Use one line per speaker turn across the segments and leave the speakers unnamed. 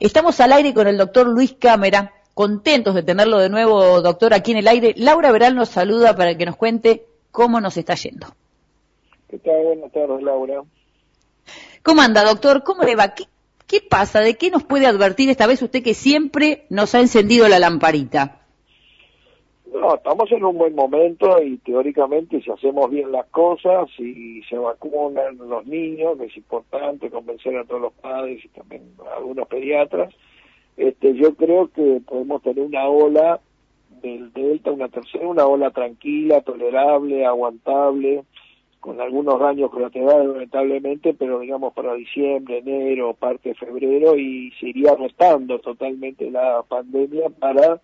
Estamos al aire con el doctor Luis Cámara, contentos de tenerlo de nuevo, doctor, aquí en el aire. Laura Veral nos saluda para que nos cuente cómo nos está yendo.
¿Qué tal? Buenas tardes, Laura.
¿Cómo anda, doctor? ¿Cómo le va? ¿Qué, pasa? ¿De qué nos puede advertir esta vez usted que siempre nos ha encendido la lamparita?
No, estamos en un buen momento y teóricamente si hacemos bien las cosas y se vacunan los niños, que es importante convencer a todos los padres y también a algunos pediatras, este, yo creo que podemos tener una ola del Delta, una tercera, una ola tranquila, tolerable, aguantable, con algunos daños colaterales lamentablemente, pero digamos para diciembre, enero, parte de febrero y se iría restando totalmente la pandemia para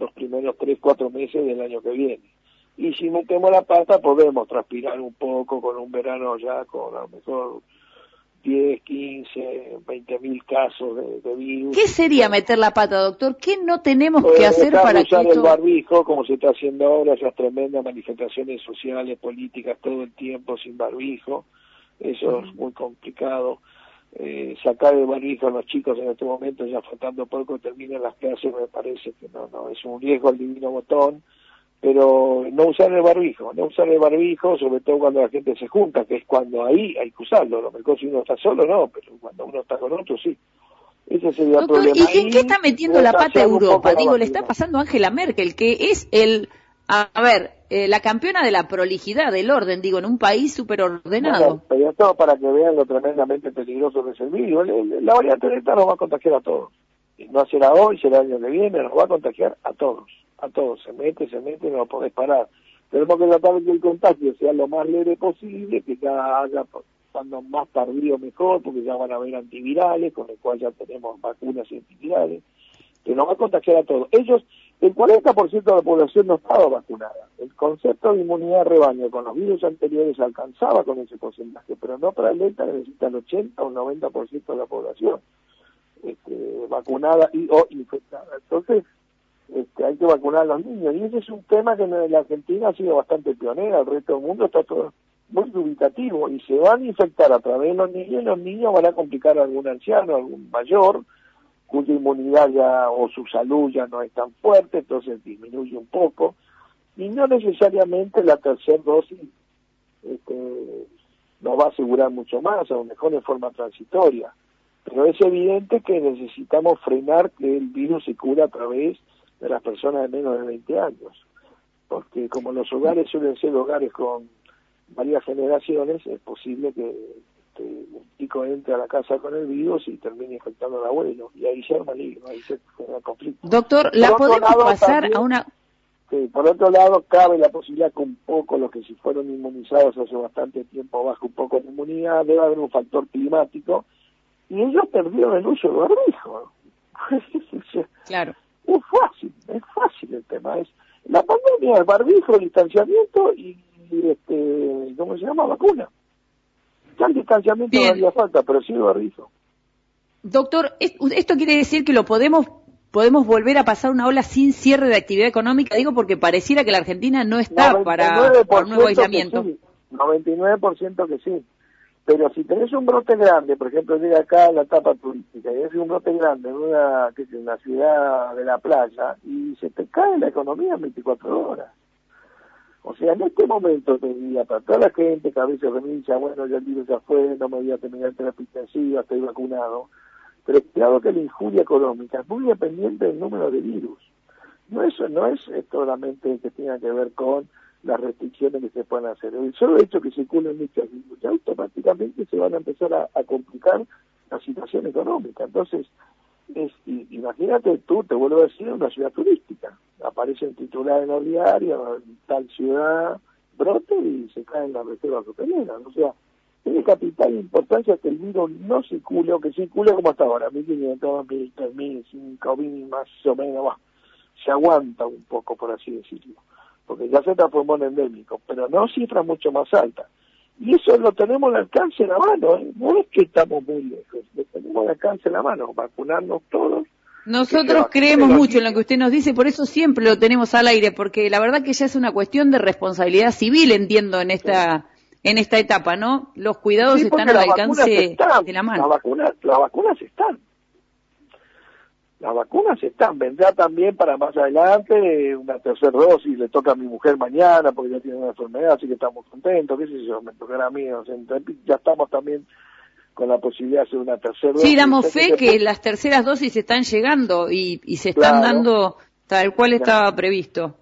los primeros tres, cuatro meses del año que viene. Y si metemos la pata podemos transpirar un poco con un verano ya con a lo mejor 10, 15, 20 mil casos de, virus.
¿Qué sería meter la pata, doctor? ¿Qué no tenemos que hacer para
usar el barbijo, como se está haciendo ahora, esas tremendas manifestaciones sociales, políticas, todo el tiempo sin barbijo. Eso es muy complicado eh, sacar el barbijo a los chicos en este momento, ya faltando poco terminan las clases, me parece que no, no, es un riesgo el divino botón, pero no usar el barbijo, no usar el barbijo, sobre todo cuando la gente se junta, que es cuando ahí hay que usarlo, lo mejor si uno está solo no, pero cuando uno está con otro sí.
Ese sería el problema. ¿Y en qué está metiendo la pata Europa? Digo, le está pasando a Angela Merkel, que es el, a ver, eh, la campeona de la prolijidad, del orden, digo, en un país súper ordenado.
pero todo para que vean lo tremendamente peligroso que es el virus. La variante Delta nos va a contagiar a todos. No será hoy, será el año que viene, nos va a contagiar a todos. A todos. Se mete, se mete, no lo podés parar. Tenemos que tratar de que el contagio sea lo más leve posible, que cada haya cuando más tardío mejor, porque ya van a haber antivirales, con el cual ya tenemos vacunas antivirales, que nos va a contagiar a todos. Ellos el 40% de la población no estaba vacunada. El concepto de inmunidad rebaño con los virus anteriores alcanzaba con ese porcentaje, pero no para el Delta necesita el 80 o el 90% de la población este, vacunada y o infectada. Entonces, este, hay que vacunar a los niños. Y ese es un tema que en la Argentina ha sido bastante pionera, el resto del mundo está todo muy dubitativo y se van a infectar a través de los niños y los niños van a complicar a algún anciano, a algún mayor, cuya inmunidad ya o su salud ya no es tan fuerte, entonces disminuye un poco, y no necesariamente la tercera dosis este, nos va a asegurar mucho más, a lo mejor en forma transitoria, pero es evidente que necesitamos frenar que el virus se cura a través de las personas de menos de 20 años, porque como los hogares suelen ser hogares con varias generaciones, es posible que este, un chico entra a la casa con el virus y termina infectando al abuelo, y ahí se arma el ahí se el conflicto.
Doctor, ¿la podemos pasar a una...?
por otro lado, cabe la posibilidad que un poco los que si fueron inmunizados hace bastante tiempo bajo un poco de inmunidad, debe haber un factor climático, y ellos perdieron el uso del barbijo.
claro.
Es fácil, es fácil el tema. es La pandemia, el barbijo, el distanciamiento y, este, ¿cómo se llama? Vacuna. Ya el distanciamiento no haría falta, pero sí lo rizo.
Doctor, ¿esto quiere decir que lo podemos podemos volver a pasar una ola sin cierre de actividad económica? Digo porque pareciera que la Argentina no está para, un nuevo aislamiento.
Sí, 99% que sí. Pero si tenés un brote grande, por ejemplo, llega acá la etapa turística, y es un brote grande en una, que es una ciudad de la playa, y se te cae la economía en 24 horas. O sea, en este momento te diría, para toda la gente que a veces renuncia, bueno, ya el virus ya fue, no me voy a terminar terapia intensiva, estoy vacunado, pero claro que la injuria económica es muy dependiente del número de virus. No eso no es solamente que tenga que ver con las restricciones que se pueden hacer. El solo hecho que circulen muchos virus, ya automáticamente se van a empezar a, a complicar la situación económica. Entonces, es, imagínate tú, te vuelvo a decir, una ciudad turística. Aparecen titulares en los diarios, tal ciudad, brote y se caen las reservas hoteleras. O sea, tiene capital importancia que el virus no circule, o que circule como hasta ahora, 1.500, 1.000, 3.000, 5.000 más o menos, va, se aguanta un poco, por así decirlo, porque ya se transformó en endémico, pero no cifras mucho más altas. Y eso lo tenemos al alcance de la mano, ¿eh? no es que estamos muy lejos, lo tenemos al alcance de la mano, vacunarnos todos.
Nosotros creemos mucho en lo que usted nos dice, por eso siempre lo tenemos al aire, porque la verdad que ya es una cuestión de responsabilidad civil, entiendo, en esta en esta etapa, ¿no? Los cuidados están al alcance de la mano.
Las vacunas, las vacunas están. las vacunas están, vendrá también para más adelante una tercera dosis, le toca a mi mujer mañana porque ya tiene una enfermedad, así que estamos contentos, qué sé yo, me tocará a mí, ya estamos también con la posibilidad de hacer una tercera dosis.
Sí, damos fe que, las terceras dosis están llegando y, se están dando tal cual estaba previsto.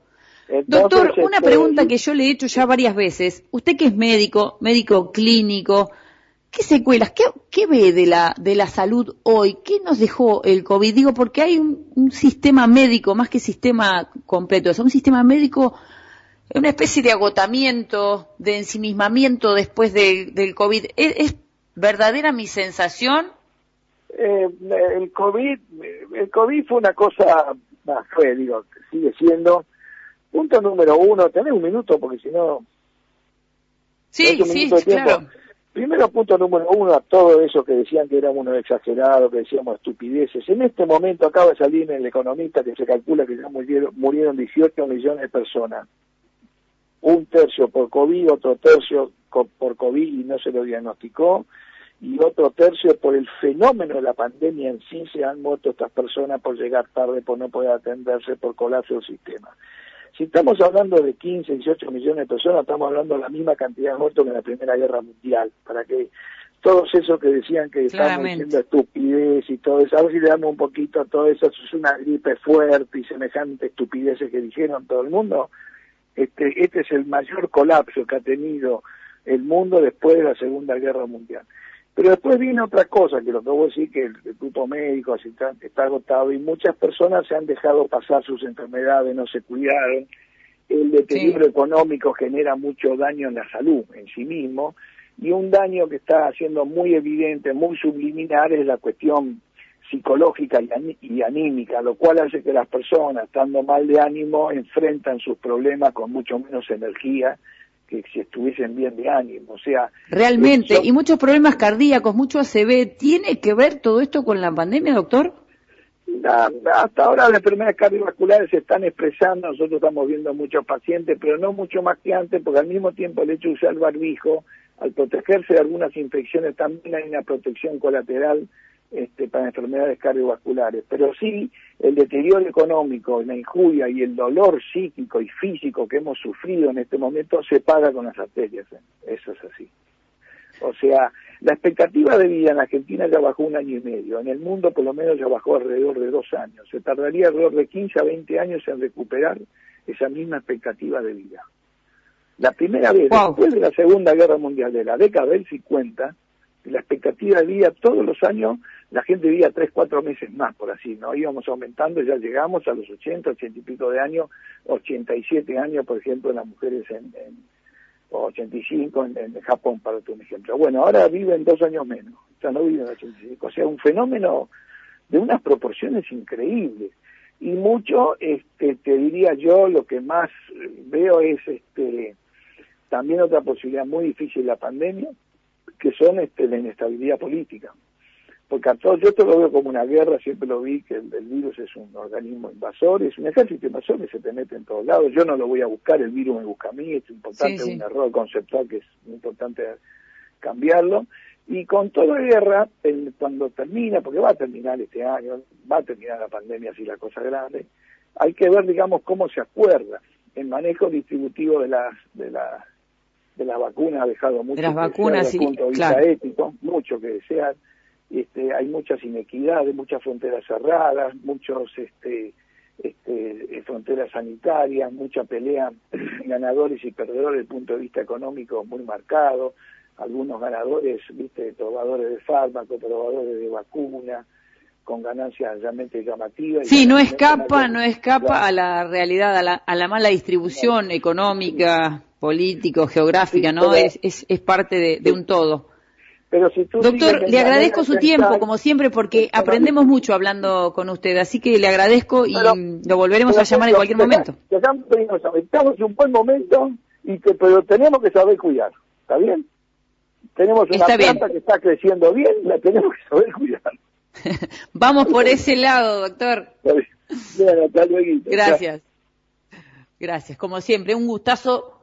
Doctor, una este, pregunta que yo le he hecho ya varias veces. Usted que es médico, médico clínico, ¿qué secuelas, qué, ve de la, de la salud hoy? ¿Qué nos dejó el COVID? Digo, porque hay un, sistema médico, más que sistema completo, es un sistema médico, una especie de agotamiento, de ensimismamiento después del COVID. ¿Es, verdadera mi sensación?
Eh, el COVID, el COVID fue una cosa, fue, digo, sigue siendo Punto número uno, tenés un minuto porque si no...
Sí, sí, claro.
Primero punto número uno a todo eso que decían que éramos unos exagerados, que decíamos estupideces. En este momento acaba de salir en el economista que se calcula que ya murieron, murieron 18 millones de personas. Un tercio por COVID, otro tercio por COVID y no se lo diagnosticó, y otro tercio por el fenómeno de la pandemia en sí se han muerto estas personas por llegar tarde, por no poder atenderse, por colapso del sistema. Si estamos hablando de 15, 18 millones de personas, estamos hablando de la misma cantidad de muertos que en la Primera Guerra Mundial, para que todos esos que decían que estaban diciendo estupidez y todo eso, a ver si le damos un poquito a todo eso, eso es una gripe fuerte y semejante estupideces que dijeron todo el mundo, este, este es el mayor colapso que ha tenido el mundo después de la Segunda Guerra Mundial. Pero después viene otra cosa, que lo que voy a decir que el, grupo médico está, está, agotado y muchas personas se han dejado pasar sus enfermedades, no se cuidaron. El deterioro económico genera mucho daño en la salud en sí mismo y un daño que está haciendo muy evidente, muy subliminal es la cuestión psicológica y anímica, lo cual hace que las personas, estando mal de ánimo, enfrentan sus problemas con mucho menos energía que si estuviesen bien de ánimo, o sea...
Realmente, y muchos problemas cardíacos, mucho ACV, ¿tiene que ver todo esto con la pandemia, doctor?
hasta ahora las enfermedades cardiovasculares se están expresando, nosotros estamos viendo muchos pacientes, pero no mucho más que antes, porque al mismo tiempo el hecho de usar el barbijo, al protegerse de algunas infecciones, también hay una protección colateral este, para enfermedades cardiovasculares. Pero sí, el deterioro económico, la injuria y el dolor psíquico y físico que hemos sufrido en este momento se paga con las arterias. ¿eh? Eso es así. O sea, la expectativa de vida en Argentina ya bajó un año y medio. En el mundo por lo menos ya bajó alrededor de dos años. Se tardaría alrededor de 15 a 20 años en recuperar esa misma expectativa de vida. La primera vez, después de la Segunda Guerra Mundial, de la década del 50, la expectativa de vida todos los años la gente vivía tres, cuatro meses más, por así, ¿no? Íbamos aumentando, ya llegamos a los 80, 80 y pico de años, 87 años, por ejemplo, en las mujeres en, en 85 en, en, Japón, para un ejemplo. Bueno, ahora viven dos años menos, sea, no viven 85, o sea, un fenómeno de unas proporciones increíbles. Y mucho, este, te diría yo, lo que más veo es este, también otra posibilidad muy difícil la pandemia, que son este, la inestabilidad política. Porque a todos, yo te lo veo como una guerra, siempre lo vi que el, virus es un organismo invasor, es un ejército invasor que se te mete en todos lados, yo no lo voy a buscar, el virus me busca a mí, es importante, un error conceptual que es importante cambiarlo, y con toda guerra, cuando termina, porque va a terminar este año, va a terminar la pandemia si la cosa grande, hay que ver, digamos, cómo se acuerda. El manejo distributivo de las, de las de las vacunas ha dejado mucho
de las vacunas,
desde el punto de vista ético, mucho que desear. Este, hay muchas inequidades, muchas fronteras cerradas, muchos este, este, fronteras sanitarias, mucha pelea ganadores y perdedores desde el punto de vista económico muy marcado, algunos ganadores, viste, probadores de fármacos, probadores de vacuna, con ganancias realmente llamativas.
Sí, no escapa, no escapa a la realidad, a la, a la mala distribución económica, político, geográfica, ¿no? Es, es, es parte de, de un todo. Doctor, le agradezco su tiempo, como siempre, porque aprendemos mucho hablando con usted, así que le agradezco y lo volveremos a llamar en cualquier momento.
Estamos en un buen momento, y que, pero tenemos que saber cuidar, ¿está bien? Tenemos una planta que está creciendo bien, la tenemos que saber cuidar.
Vamos por ese lado, doctor.
Bien, hasta luego.
Gracias. Gracias, como siempre, un gustazo